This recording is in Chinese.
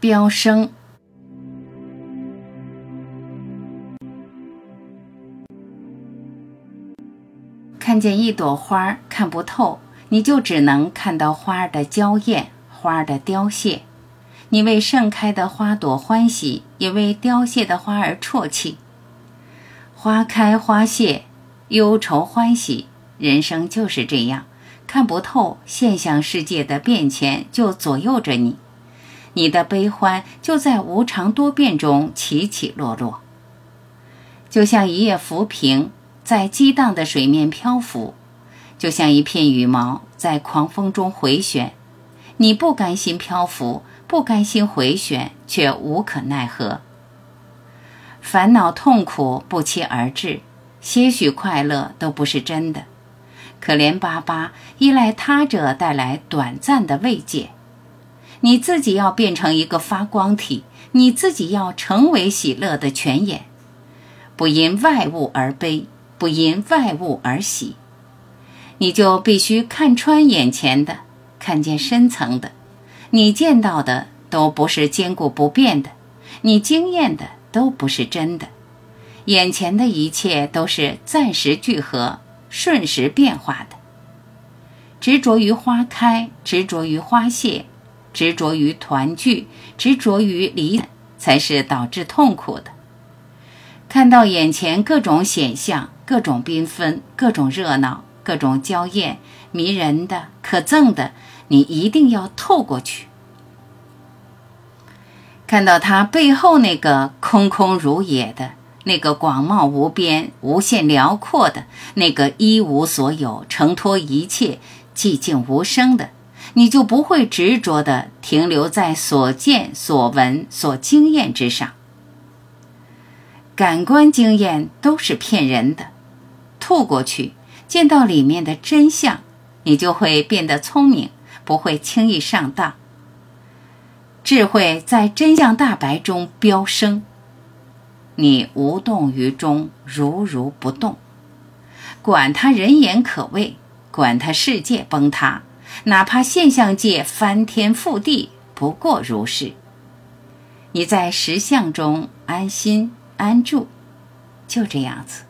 飙升。看见一朵花看不透，你就只能看到花的娇艳，花的凋谢。你为盛开的花朵欢喜，也为凋谢的花儿啜泣。花开花谢，忧愁欢喜，人生就是这样，看不透现象世界的变迁，就左右着你。你的悲欢就在无常多变中起起落落，就像一叶浮萍在激荡的水面漂浮，就像一片羽毛在狂风中回旋。你不甘心漂浮。不甘心回旋，却无可奈何。烦恼痛苦不期而至，些许快乐都不是真的。可怜巴巴依赖他者带来短暂的慰藉，你自己要变成一个发光体，你自己要成为喜乐的泉眼。不因外物而悲，不因外物而喜，你就必须看穿眼前的，看见深层的。你见到的都不是坚固不变的，你经验的都不是真的，眼前的一切都是暂时聚合、瞬时变化的。执着于花开，执着于花谢，执着于团聚，执着于离，才是导致痛苦的。看到眼前各种显象，各种缤纷，各种热闹，各种娇艳、迷人的、可憎的。你一定要透过去，看到它背后那个空空如也的、那个广袤无边、无限辽阔的、那个一无所有、承托一切、寂静无声的，你就不会执着的停留在所见、所闻、所经验之上。感官经验都是骗人的，吐过去见到里面的真相，你就会变得聪明。不会轻易上当，智慧在真相大白中飙升。你无动于衷，如如不动，管他人言可畏，管他世界崩塌，哪怕现象界翻天覆地，不过如是。你在实相中安心安住，就这样子。